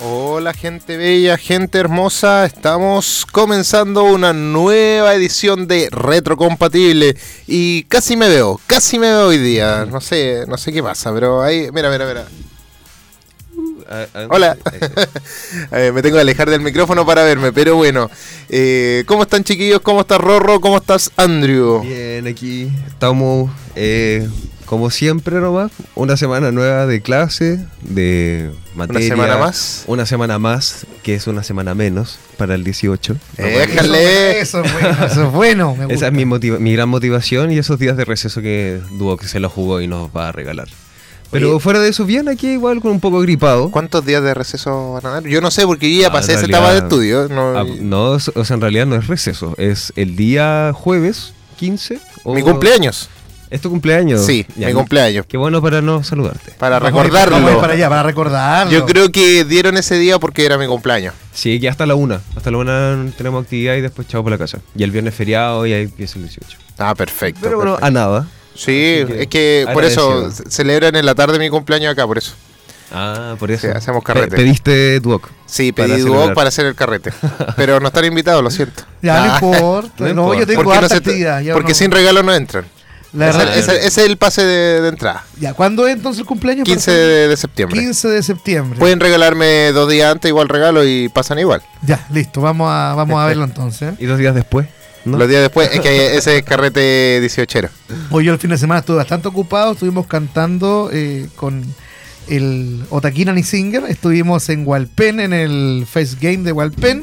Hola gente bella, gente hermosa, estamos comenzando una nueva edición de Retrocompatible y casi me veo, casi me veo hoy día, no sé, no sé qué pasa, pero ahí, mira, mira, mira. Hola, eh, me tengo que alejar del micrófono para verme, pero bueno, eh, ¿cómo están chiquillos? ¿Cómo estás Rorro? ¿Cómo estás Andrew? Bien, aquí estamos eh, como siempre nomás, una semana nueva de clase, de materia. ¿Una semana más? Una semana más, que es una semana menos para el 18. ¡Déjale! Eso, es bueno, eso es bueno. me Esa es mi, motiva- mi gran motivación y esos días de receso que Duo que se lo jugó y nos va a regalar. Pero Oye. fuera de eso, bien aquí igual con un poco gripado. ¿Cuántos días de receso van a dar? Yo no sé, porque yo ya Ah, pasé esa etapa de estudio. No, Ah, no, o sea, en realidad no es receso, es el día jueves 15. o- mi cumpleaños. ¿Es tu cumpleaños? Sí, Ya, mi cumpleaños. Qué bueno para no saludarte. Para Vamos recordarlo. Vamos a ir para allá, para recordarlo. Yo creo que dieron ese día porque era mi cumpleaños. Sí, que hasta la una. Hasta la una tenemos actividad y después chao por la casa. Y el viernes feriado y ahí empieza el 18. Ah, perfecto. Pero bueno, perfecto. a nada. sí, que es que por eso celebran en la tarde mi cumpleaños acá, por eso. Ah, por eso. Sí, hacemos Pe- carrete. pediste Duoc. Sí, pedí dúo para hacer el carrete. Pero no están invitados, lo siento. Ya Ah, no importa. no No, importa. yo tengo porque harta actividad. porque no- sin regalo no entran. La es el pase de, de entrada. Ya, ¿cuándo es entonces el cumpleaños? 15 perdón? de, de septiembre. 15 de septiembre. Pueden regalarme dos días antes igual regalo y pasan igual. Ya, listo. Vamos a, vamos a verlo entonces. Y dos días después. ¿no? Los días después es que ese es carrete 18 Hoy yo el fin de semana estuve bastante ocupado. Estuvimos cantando eh, con el Otaquina ni Singer. Estuvimos en Walpen, en el Face Game de Walpen.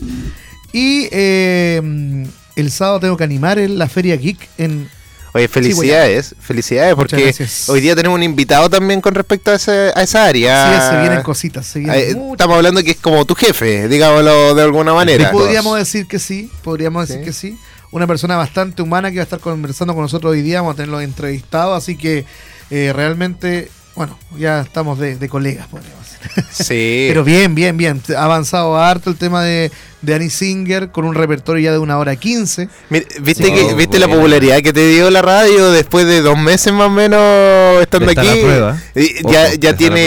Y eh, el sábado tengo que animar en la Feria Geek en Oye, felicidades, felicidades, Muchas porque hoy día tenemos un invitado también con respecto a, ese- a esa área. Sí, se vienen cositas, se vienen muchas Estamos hablando que es como tu jefe, digámoslo de alguna manera. Podríamos decir que sí, podríamos decir Sí. que sí. Una persona bastante humana que va a estar conversando con nosotros hoy día, vamos a tenerlo entrevistado, así que eh, realmente, bueno, ya estamos de, de colegas, podríamos decir. Sí. Pero bien, bien, bien. Ha avanzado harto el tema de, de Annie Singer con un repertorio ya de una hora quince. ¿Viste, Sí. que, Oh, ¿viste la popularidad que te dio la radio después de dos meses más o menos estando De estar aquí? a prueba. Y Ojo, ya de ya estar tiene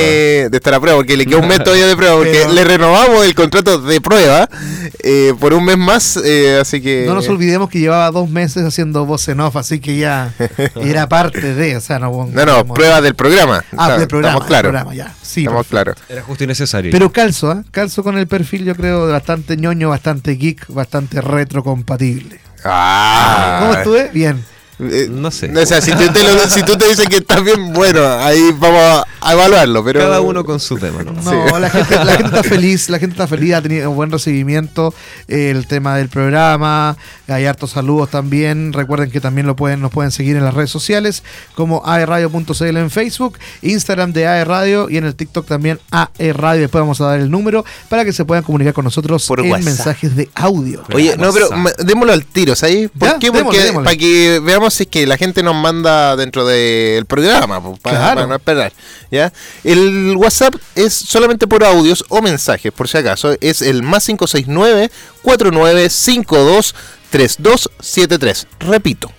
de estar a prueba, porque le queda un mes todavía de prueba, porque Pero- le renovamos el contrato de prueba eh, por un mes más, eh, así que... No nos olvidemos que llevaba dos meses haciendo voz en off, así que ya era parte de, o sea, no... No, no, prueba del programa. Ah, Está- del programa. Estamos claros. del programa, ya. Sí, Estamos claros. Era justo y necesario. Pero calzo, ¿ah? Calzo con el perfil, yo creo, bastante ñoño, bastante geek, bastante retrocompatible. Ah, ¿Cómo estuve? Bien. Eh, No sé. O sea, si tú te, lo- si tú te dices que estás bien, bueno, ahí vamos a evaluarlo, pero... Cada uno con su tema, ¿no? No, Sí. la, gente, la gente está feliz, la gente está feliz, ha tenido un buen recibimiento eh, el tema del programa, hay hartos saludos también, recuerden que también lo pueden, nos pueden seguir en las redes sociales como aerradio.cl en Facebook, Instagram de AE Radio y en el TikTok también AE Radio, después vamos a dar el número para que se puedan comunicar con nosotros Por en WhatsApp. mensajes de audio. Oye, no, pero démoslo al tiro, ¿sabes? ¿Por Ya, qué? Porque démosle, démosle. para que veamos si es que la gente nos manda dentro del programa, pues, para, Claro. para no esperar. ¿ya? El WhatsApp es solamente por audios o mensajes, por si acaso. Es el más 569 4952 3273. Repito,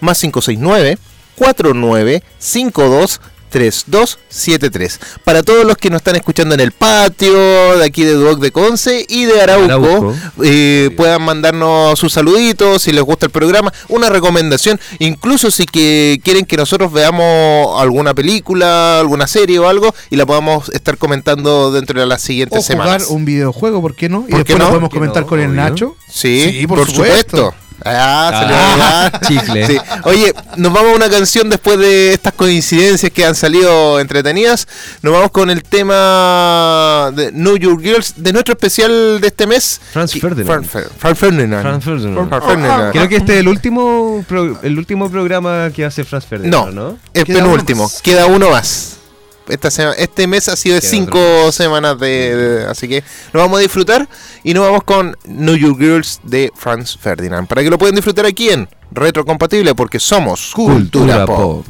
más 569 4952 3273. Para todos los que nos están escuchando en el patio, de aquí de Duoc de Conce y de Arauco, Arauco. eh, puedan mandarnos sus saluditos si les gusta el programa, una recomendación, incluso si que quieren que nosotros veamos alguna película, alguna serie o algo y la podamos estar comentando dentro de las siguientes O jugar semanas. un videojuego, ¿por qué no? Y ¿Por qué después no? lo podemos ¿Por qué comentar no? con el. Sí, Nacho. Sí, por, por supuesto. supuesto. Ah, le Ah, a chicle. Sí. Oye, nos vamos a una canción después de estas coincidencias que han salido entretenidas. Nos vamos con el tema de New York Girls de nuestro especial de este mes. Franz Ferdinand. Fran- Fer- Franz Ferdinand. Franz Ferdinand. Franz Ferdinand. Creo que este es el último pro- el último programa que hace Franz Ferdinand, No, ¿no? el penúltimo. Queda uno más. Esta sema- este mes ha sido de cinco semanas de, de- Así que nos vamos a disfrutar y nos vamos con New York Girls de Franz Ferdinand. Para que lo puedan disfrutar aquí en Retrocompatible porque somos Cultura, Pop.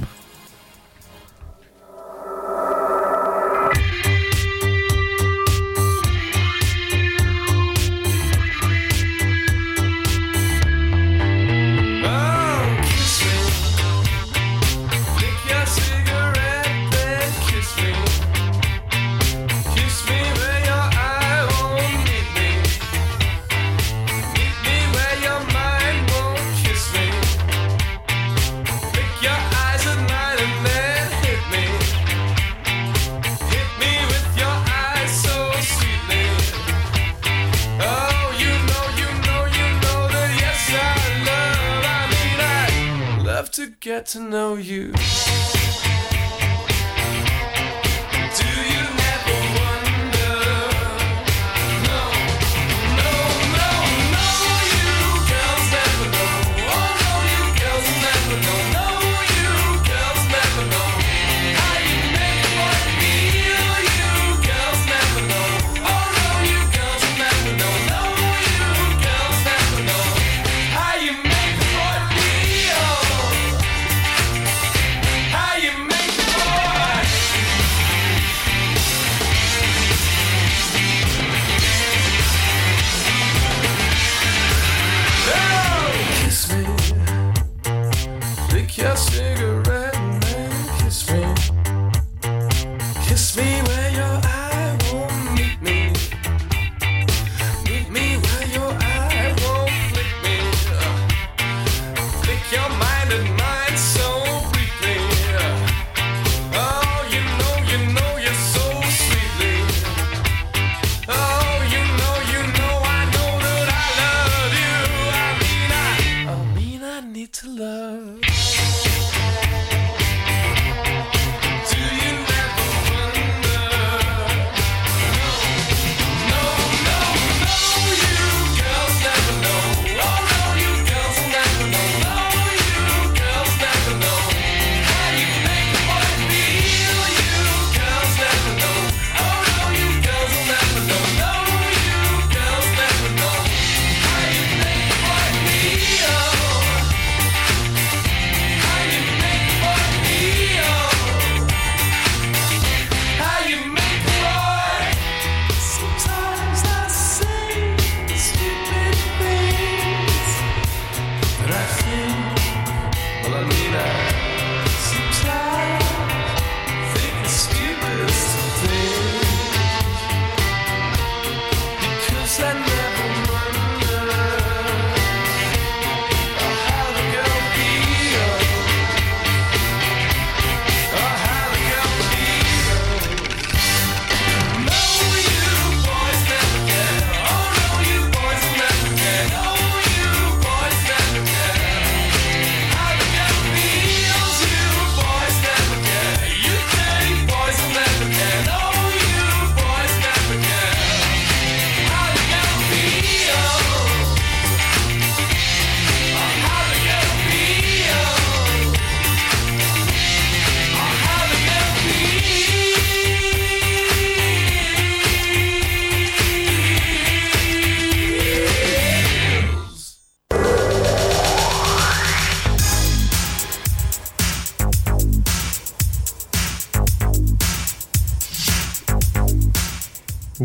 Love to get to know you.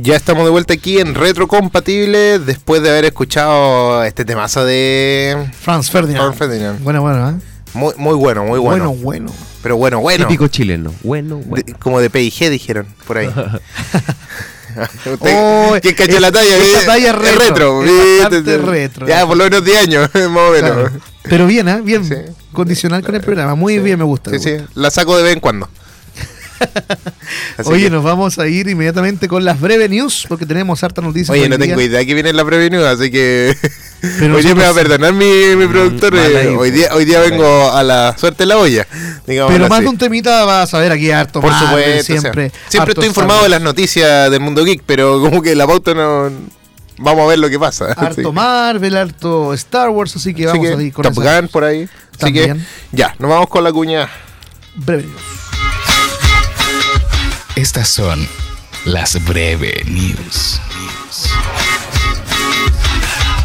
Ya estamos de vuelta aquí en Retrocompatible después de haber escuchado este temazo de Franz Ferdinand. Franz Ferdinand. Bueno, bueno, ¿eh? Muy, muy bueno, muy bueno. Bueno, bueno. Pero bueno, bueno. Típico chileno. Bueno, bueno. De- como de PIG dijeron por ahí. Usted- Oh, ¿Quién cachó es- la talla? esta talla es retro, retro. es ¿viste? bastante retro. Ya, por lo menos 10 años, más o menos. Claro. Pero bien, ¿eh? Bien. Sí. Condicional con el programa. Muy bien, me gusta. Sí, me sí, gusta. la saco de vez en cuando. Oye, que- nos vamos a ir inmediatamente con las breves news porque tenemos harta noticias. Oye, hoy no día. tengo idea que viene la preview, así que Pero hoy día me va a perdonar mi, mi productor. mala eh, hoy día hoy día vengo a la suerte en la olla. Pero más así. de un temita vas a ver aquí harto Por Marvel, supuesto, siempre. o sea, siempre estoy informado de las noticias del mundo geek, pero como que la pauta no. Vamos a ver lo que pasa. Harto Así- Marvel, harto Star Wars, así que así vamos que a ir con Top Gun por ahí. Así que También. ya, nos vamos con la cuña. breve news. Estas son las breve news.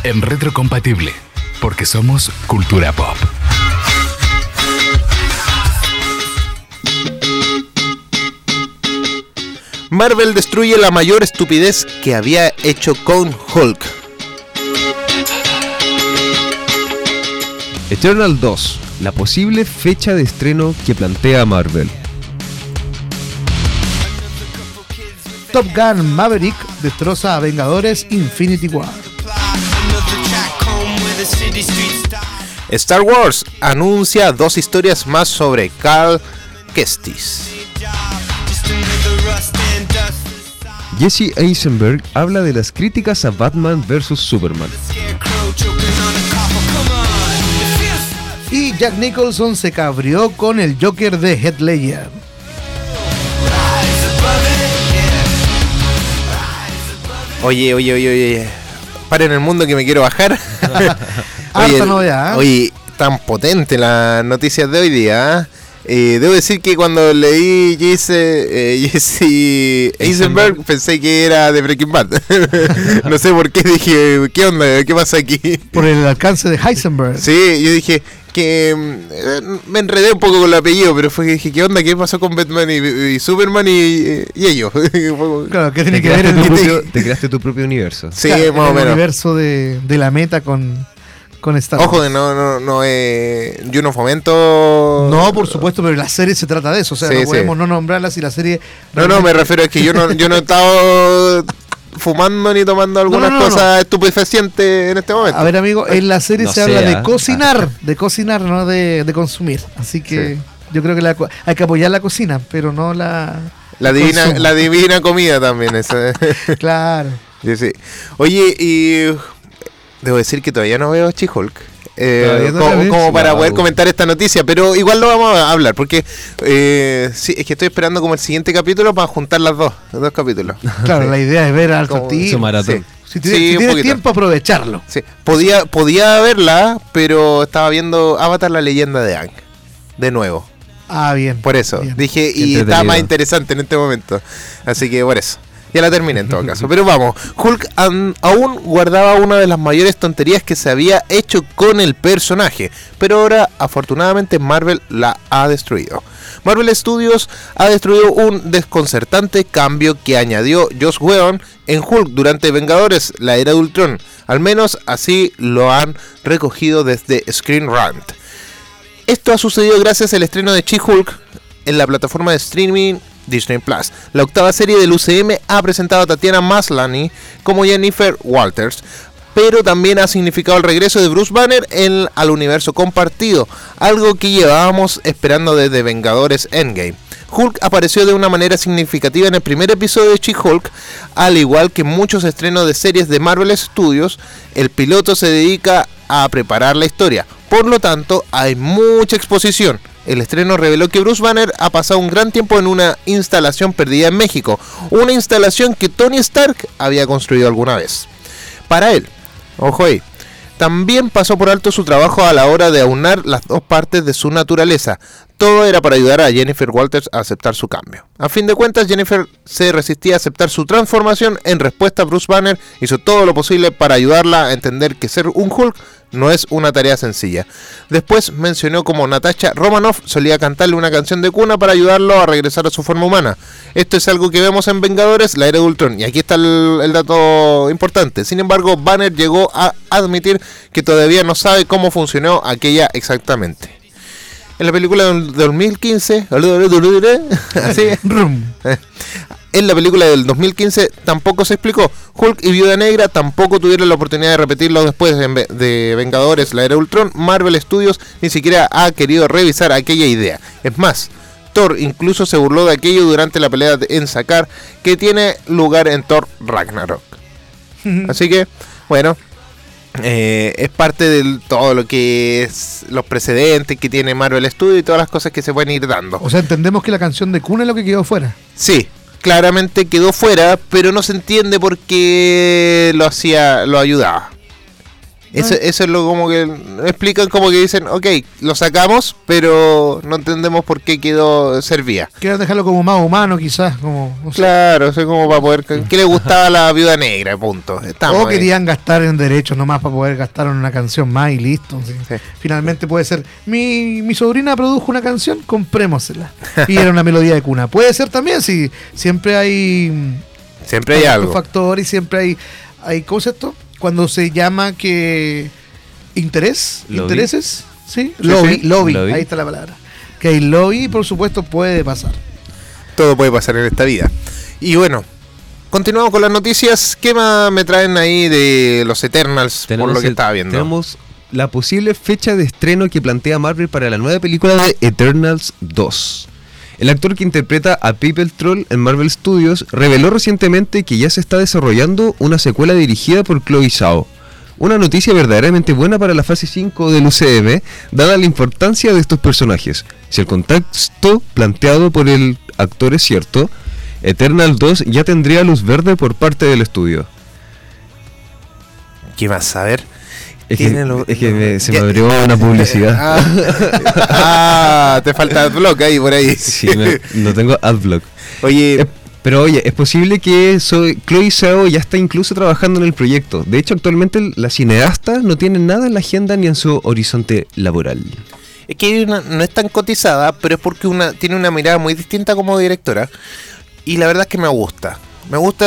En retrocompatible, porque somos cultura pop. Marvel destruye la mayor estupidez que había hecho con Hulk. Eternal 2, la posible fecha de estreno que plantea Marvel. Top Gun Maverick destroza a Vengadores Infinity War. Star Wars anuncia dos historias más sobre Carl Kestis. Jesse Eisenberg habla de las críticas a Batman vs Superman. Y Jack Nicholson se cabrió con el Joker de Heath Ledger. Oye, oye, oye, oye. Paren el mundo que me quiero bajar. Harta novedad, ¿eh? Oye, tan potente las noticias de hoy día. ¿eh? Eh, debo decir que cuando leí Jesse, eh, Jesse Eisenberg pensé que era de Breaking Bad. no sé por qué dije, ¿qué onda? ¿Qué pasa aquí? Por el alcance de Heisenberg. Sí, yo dije que mm, eh, me enredé un poco con el apellido, pero fue que dije, ¿qué onda? ¿Qué pasó con Batman y, y Superman y, y ellos? Claro, ¿qué tiene que ver el, te- propio, te creaste tu propio universo. sí, claro, más o el menos. universo de, de la meta con, con Star Wars? Ojo, no, no, no, eh, yo no fomento. No, por supuesto, pero la serie se trata de eso. O sea, Sí, no sí. podemos no nombrarla si la serie. No, no, me realmente- refiero a que yo no, yo no he estado fumando ni tomando algunas no, no, cosas estupefacientes en este momento. A ver, amigo, en la serie No se habla sea. de cocinar, de cocinar, no de, de consumir. Así que Sí. yo creo que la hay que apoyar la cocina, pero no la. la divina, consumo. la divina comida también, eso. Claro. Sí, sí. Oye, y debo decir que todavía no veo She-Hulk. Eh, ¿Todavía no la como, para Wow. poder comentar esta noticia, pero igual lo vamos a hablar, porque eh, sí, es que estoy esperando como el siguiente capítulo para juntar las dos, los dos capítulos. Claro, la idea es ver al. Su maratón. Sí. Si tienes, Sí, si un tienes poquito. tiempo, aprovecharlo. Sí, podía, podía verla, pero estaba viendo Avatar la leyenda de Aang. De nuevo. Ah, bien. Por eso. Bien. Dije, y está más interesante en este momento. Así que por eso. Ya la terminé en todo caso. Pero vamos, Hulk aún guardaba una de las mayores tonterías que se había hecho con el personaje. Pero ahora, afortunadamente, Marvel la ha destruido. Marvel Studios ha destruido un desconcertante cambio que añadió Joss Whedon en Hulk durante Vengadores, la era de Ultron. Al menos así lo han recogido desde Screen Rant. Esto ha sucedido gracias al estreno de She-Hulk en la plataforma de streaming Disney Plus. La octava serie del UCM ha presentado a Tatiana Maslany como Jennifer Walters, pero también ha significado el regreso de Bruce Banner en- al universo compartido, algo que llevábamos esperando desde Vengadores Endgame. Hulk apareció de una manera significativa en el primer episodio de She-Hulk, al igual que muchos estrenos de series de Marvel Studios, el piloto se dedica a preparar la historia. Por lo tanto, hay mucha exposición. El estreno reveló que Bruce Banner ha pasado un gran tiempo en una instalación perdida en México, una instalación que Tony Stark había construido alguna vez. Para él, ojo ahí, también pasó por alto su trabajo a la hora de aunar las dos partes de su naturaleza. Todo era para ayudar a Jennifer Walters a aceptar su cambio. A fin de cuentas, Jennifer se resistía a aceptar su transformación. En respuesta, Bruce Banner hizo todo lo posible para ayudarla a entender que ser un Hulk no es una tarea sencilla. Después mencionó como Natasha Romanoff solía cantarle una canción de cuna para ayudarlo a regresar a su forma humana. Esto es algo que vemos en Vengadores, la era de Ultron. Y aquí está el, el dato importante. Sin embargo, Banner llegó a admitir que todavía no sabe cómo funcionó aquella exactamente. En la película del 2015, así. En la película del 2015 tampoco se explicó. Hulk y Viuda Negra tampoco tuvieron la oportunidad de repetirlo después de Vengadores, la era Ultron. Marvel Studios ni siquiera ha querido revisar aquella idea. Es más, Thor incluso se burló de aquello durante la pelea en Sakar que tiene lugar en Thor Ragnarok. Así que, bueno, eh, es parte de todo lo que es los precedentes que tiene Marvel Studios y todas las cosas que se pueden ir dando. O sea, entendemos que la canción de Cuna es lo que quedó fuera. Sí, claramente quedó fuera, pero no se entiende por qué lo hacía, lo ayudaba. Eso, eso es lo como que explican como que dicen, ok, lo sacamos, pero no entendemos por qué quedó servía. Quieren dejarlo como más humano, quizás. Como, no sé. Claro, eso es como para poder... ¿Qué le gustaba a la viuda negra? Punto. Estamos o ahí. querían gastar en derechos nomás para poder gastar en una canción más y listo. sí. Sí. Finalmente puede ser, mi, mi sobrina produjo una canción, comprémosela. Y era una melodía de cuna. Puede ser también, si siempre hay Siempre hay algo. factor y siempre hay, hay ¿cómo es esto? Cuando se llama que interés, Lobby. intereses, ¿sí? Sí, lobby, sí. lobby, Lobby. ahí está la palabra. Que hay lobby, por supuesto, puede pasar. Todo puede pasar en esta vida. Y bueno, continuamos con las noticias. ¿Qué más me traen ahí de los Eternals por lo que el- estaba viendo? tenemos la posible fecha de estreno que plantea Marvel para la nueva película de Eternals 2. El actor que interpreta a People Troll en Marvel Studios reveló recientemente que ya se está desarrollando una secuela dirigida por Chloe Zhao. Una noticia verdaderamente buena para la fase 5 del UCM, dada la importancia de estos personajes. Si el contexto planteado por el actor es cierto, Eternal 2 ya tendría luz verde por parte del estudio. ¿Qué más? A ver. Es que, es me- se me abrió una publicidad. Ah, ah, te falta adblock ahí por ahí. Sí, no tengo adblock. Oye, Pero oye, es posible que soy, Chloe Zhao ya está incluso trabajando en el proyecto. De hecho, actualmente la cineasta no tiene nada en la agenda ni en su horizonte laboral. es que una- no es tan cotizada, pero es porque una tiene una mirada muy distinta como directora. Y la verdad es que me gusta. Me gusta,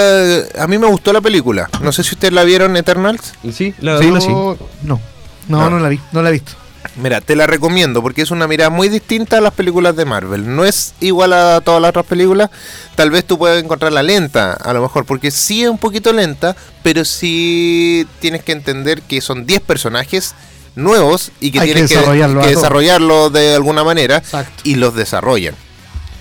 a mí me gustó la película. No sé si ustedes la vieron, Eternals. Sí, la Sí. No, no, no, No. la vi, no la he visto. Mira, te la recomiendo porque es una mirada muy distinta a las películas de Marvel. No es igual a todas las otras películas. Tal vez tú puedas encontrarla lenta, a lo mejor, porque sí es un poquito lenta, pero sí tienes que entender que son 10 personajes nuevos y que Hay que tienes que, desarrollarlo que de alguna manera Exacto. y los desarrollan.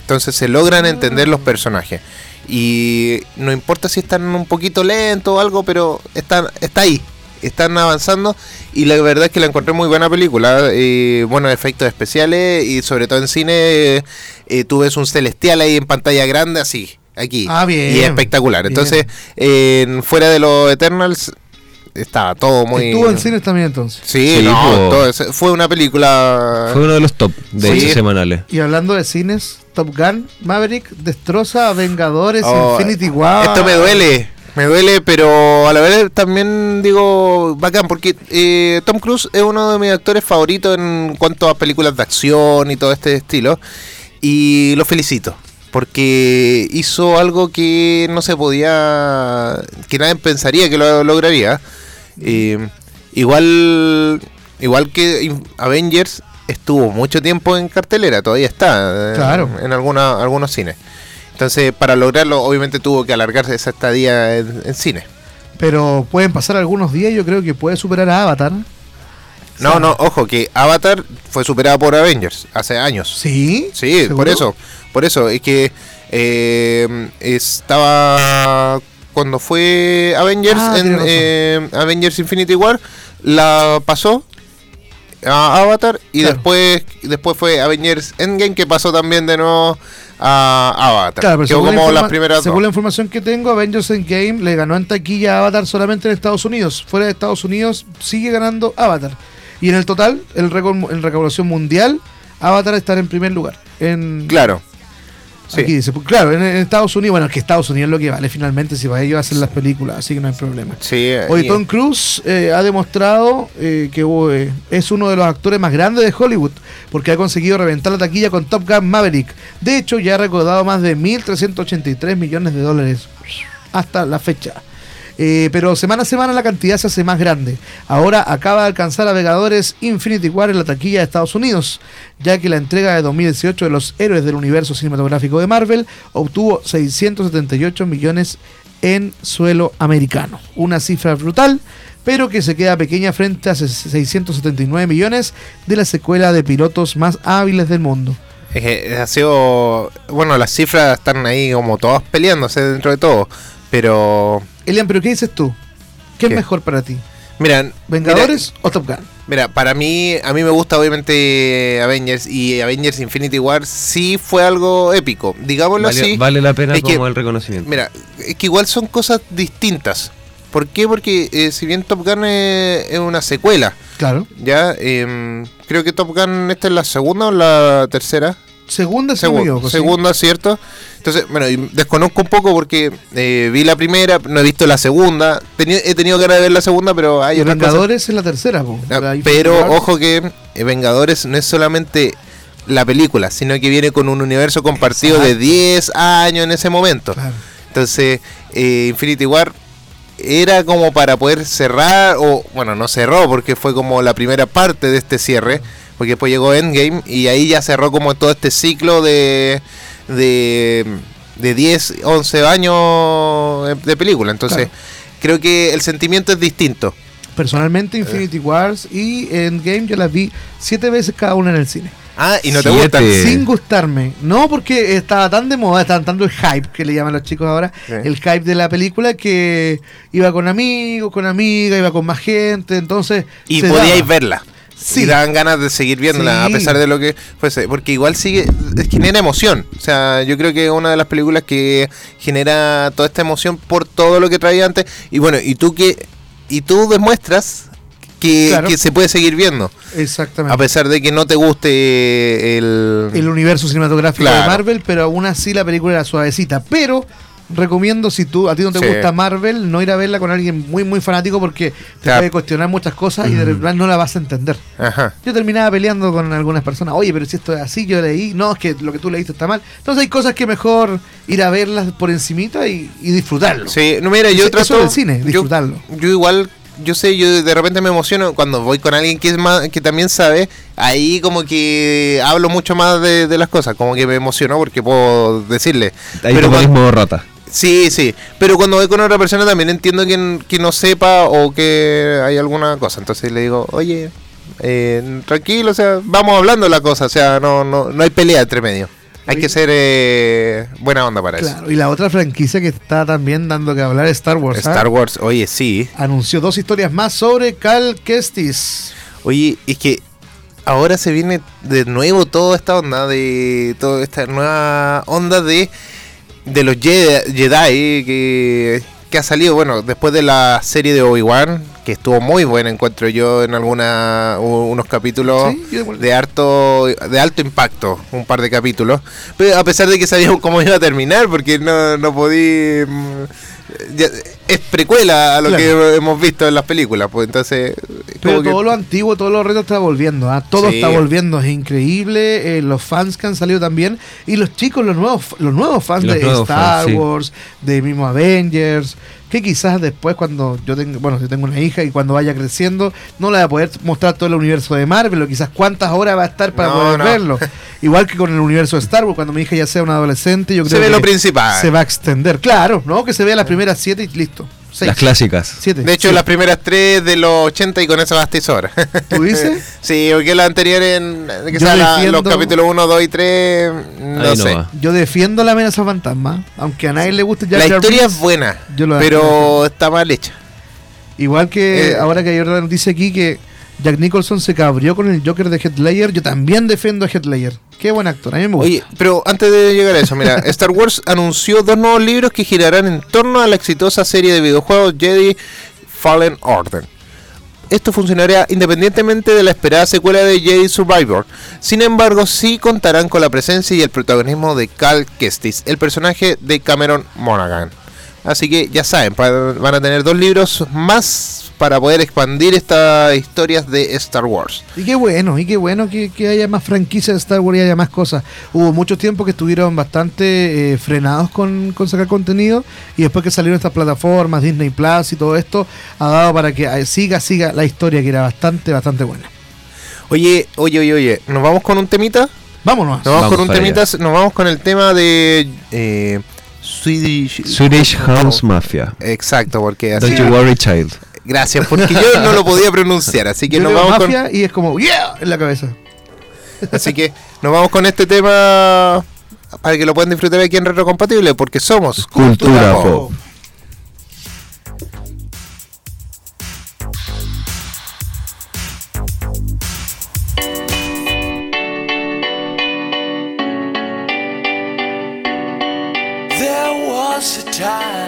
Entonces se logran entender los personajes. Y no importa si están un poquito lentos o algo, pero están, está ahí. Están avanzando. Y la verdad es que la encontré muy buena película. Eh, buenos efectos especiales. Y sobre todo en cine, eh, eh, tú ves un celestial ahí en pantalla grande, así. Aquí. Ah, bien. Y espectacular. Bien. Entonces, en fuera de los Eternals, estaba todo muy. Estuvo en cines también entonces. Sí, Sí, no, todo ese- fue una película. Fue uno de los top de Sí. hechos semanales. Y hablando de cines, Top Gun, Maverick destroza Vengadores, Oh, Infinity War. Esto me duele, me duele, pero a la vez también digo bacán, porque eh, Tom Cruise es uno de mis actores favoritos en cuanto a películas de acción y todo este estilo. Y lo felicito, porque hizo algo que no se podía, que nadie pensaría que lo lograría. Eh, igual, igual que Avengers estuvo mucho tiempo en cartelera, todavía está eh, Claro. en alguna, algunos cines. Entonces, para lograrlo, obviamente tuvo que alargarse esa estadía en, en cine. Pero pueden pasar algunos días, yo creo que puede superar a Avatar. No, no, ojo, que Avatar fue superada por Avengers hace años. Sí. Sí, ¿Seguro? por eso. Por eso, es que eh, estaba. Cuando fue Avengers, Ah, en eh, Avengers Infinity War, la pasó a Avatar y Claro. después después fue Avengers Endgame que pasó también de nuevo a Avatar. Claro, pero según, la, las primeras según la información que tengo, Avengers Endgame le ganó en taquilla a Avatar solamente en Estados Unidos. Fuera de Estados Unidos sigue ganando Avatar. Y en el total, el récord en recaudación mundial, Avatar está en primer lugar. En, Claro. Sí. Aquí dice, pues, claro, en, en Estados Unidos, bueno, es que Estados Unidos es lo que vale finalmente si para ellos hacen las películas, así que no hay problema. Sí, Hoy y- Tom Cruise eh, ha demostrado eh, que eh, es uno de los actores más grandes de Hollywood porque ha conseguido reventar la taquilla con Top Gun Maverick. De hecho, ya ha recaudado más de 1.383 millones de dólares hasta la fecha. Eh, pero semana a semana la cantidad se hace más grande. Ahora acaba de alcanzar a Vengadores Infinity War en la taquilla de Estados Unidos, ya que la entrega de 2018 de los héroes del universo cinematográfico de Marvel obtuvo 678 millones en suelo americano. Una cifra brutal, pero que se queda pequeña frente a 679 millones de la secuela de pilotos más hábiles del mundo. Ha sido. Bueno, las cifras están ahí como todas peleándose dentro de todo. Pero. Elian, ¿pero qué dices tú? ¿Qué, es mejor para ti? Mira, ¿Vengadores o Top Gun? Mira, para mí, a mí me gusta obviamente Avengers y Avengers Infinity War sí fue algo épico. Digámoslo Vale, así. vale la pena Es que- como el reconocimiento. Mira, es que igual son cosas distintas. ¿Por qué? Porque eh, si bien Top Gun es, es una secuela, Claro. ya Em, creo que Top Gun esta es la segunda o la tercera. Segunda, Segu- equivoco, sí. segunda, ¿cierto? Entonces, bueno, desconozco un poco porque eh, vi la primera, no he visto la segunda. Teni- he tenido ganas de ver la segunda, pero hay cosas. Vengadores es la tercera, po. Ah, pero ojo que eh, Vengadores no es solamente la película, sino que viene con un universo compartido de Exacto. 10 años en ese momento. Claro. Entonces, eh, Infinity War era como para poder cerrar, o bueno, no cerró porque fue como la primera parte de este cierre, porque después llegó Endgame y ahí ya cerró como todo este ciclo de, de, de 10, 11 años de, película. Entonces, Claro. creo que el sentimiento es distinto. Personalmente, Infinity Wars y Endgame yo las vi siete veces cada una en el cine. Ah, y no te Siete. gusta. Eh. Sin gustarme. No porque estaba tan de moda, estaba tanto el hype que le llaman los chicos ahora, Sí. el hype de la película que iba con amigos, con amigas, iba con más gente, entonces... Y podíais daba. verla. Sí. Y daban ganas de seguir viéndola, Sí. a pesar de lo que fuese. Porque igual sigue, genera emoción. O sea, yo creo que es una de las películas que genera toda esta emoción por todo lo que traía antes. Y bueno, y tú que y tú demuestras que, Claro. que se puede seguir viendo. Exactamente. A pesar de que no te guste el... el universo cinematográfico Claro. de Marvel, pero aún así la película era suavecita. Pero recomiendo si tú a ti no te Sí. gusta Marvel, no ir a verla con alguien muy muy fanático porque te Claro. puede cuestionar muchas cosas y de verdad no la vas a entender. Ajá. Yo terminaba peleando con algunas personas, oye, pero si esto es así, yo leí, no, es que lo que tú leíste está mal. Entonces hay cosas que mejor ir a verlas por encimita y, y disfrutarlo. Sí, no, mira, yo eso trato... del cine, yo- disfrutarlo. Yo, igual, yo sé, yo de repente me emociono cuando voy con alguien que es más, que también sabe, ahí como que hablo mucho más de, de las cosas, como que me emociono porque puedo decirle. Ahí Pero cuando- modo rata. Sí, sí, pero cuando voy con otra persona también entiendo que, que no sepa o que hay alguna cosa, entonces le digo, oye, eh, tranquilo, o sea, vamos hablando la cosa, o sea, no, no, no hay pelea entre medio. Hay que ser eh, buena onda para eso. Claro, y la otra franquicia que está también dando que hablar es Star Wars. ¿ah? Star Wars, oye, sí. Anunció dos historias más sobre Cal Kestis. Oye, es que ahora se viene de nuevo toda esta onda de toda esta nueva onda de de los Jedi, Jedi que, que ha salido, bueno, después de la serie de Obi-Wan, que estuvo muy buena, encuentro yo en alguna unos capítulos Sí, de harto de alto impacto, un par de capítulos, pero a pesar de que sabíamos cómo iba a terminar porque no no podí mm, ya- es precuela a lo Claro. que hemos visto en las películas, pues entonces Pero como que- todo lo antiguo, todo lo reto está volviendo. ¿ah? Todo Sí. está volviendo. Es increíble. eh, los fans que han salido también. Y los chicos, los nuevos, los nuevos fans Los de nuevos Star fans, sí. Wars, de mismo Avengers. Que quizás después, cuando yo tengo, bueno, yo tengo una hija y cuando vaya creciendo, no le voy a poder mostrar todo el universo de Marvel, o quizás cuántas horas va a estar para No, poder no. verlo. Igual que con el universo de Star Wars, cuando mi hija ya sea una adolescente, yo creo se ve que lo principal. se va a extender. Claro, ¿no? Que se vea las primeras siete y listo. Seis. Las clásicas. Siete. De hecho, las primeras tres de los 80 y con eso sobra. ¿Tú dices? sí, porque la anterior en que Yo sea la- defiendo- los capítulos 1, 2 y 3, no Ahí sé. Yo defiendo la amenaza fantasma, aunque a nadie le guste Jar la Jar historia es buena, Yo lo- pero está mal hecha. Igual que Eh. ahora que hay otra noticia aquí que Jack Nicholson se cabrió con el Joker de Heath Ledger, yo también defiendo a Heath Ledger. Qué buen actor, a mí me gusta. Oye, pero antes de llegar a eso, mira, Star Wars anunció dos nuevos libros que girarán en torno a la exitosa serie de videojuegos Jedi Fallen Order. Esto funcionaría independientemente de la esperada secuela de Jedi Survivor. Sin embargo, sí contarán con la presencia y el protagonismo de Cal Kestis, el personaje de Cameron Monaghan. Así que ya saben, van a tener dos libros más para poder expandir estas historias de Star Wars. Y qué bueno, y qué bueno que, que haya más franquicias de Star Wars y haya más cosas. Hubo mucho tiempo que estuvieron bastante eh, frenados con, con sacar contenido y después que salieron estas plataformas, Disney Plus y todo esto, ha dado para que eh, siga, siga la historia que era bastante, bastante buena. Oye, oye, oye, oye, ¿nos vamos con un temita? Vámonos. Nos vamos, Vamos con un temita, allá. nos vamos con el tema de eh, Swedish, Swedish House Mafia. Exacto, porque así. Don't you worry, child. Gracias, porque yo no lo podía pronunciar, así que Yo nos vamos mafia y es como, ¡yeah! en la cabeza. con, así que nos vamos con este tema para que lo puedan disfrutar aquí en Retrocompatible, porque somos Cultura Pop. There was a time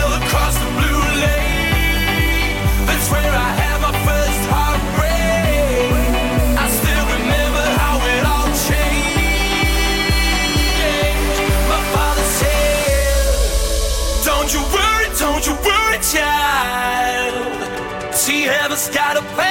just gotta pay.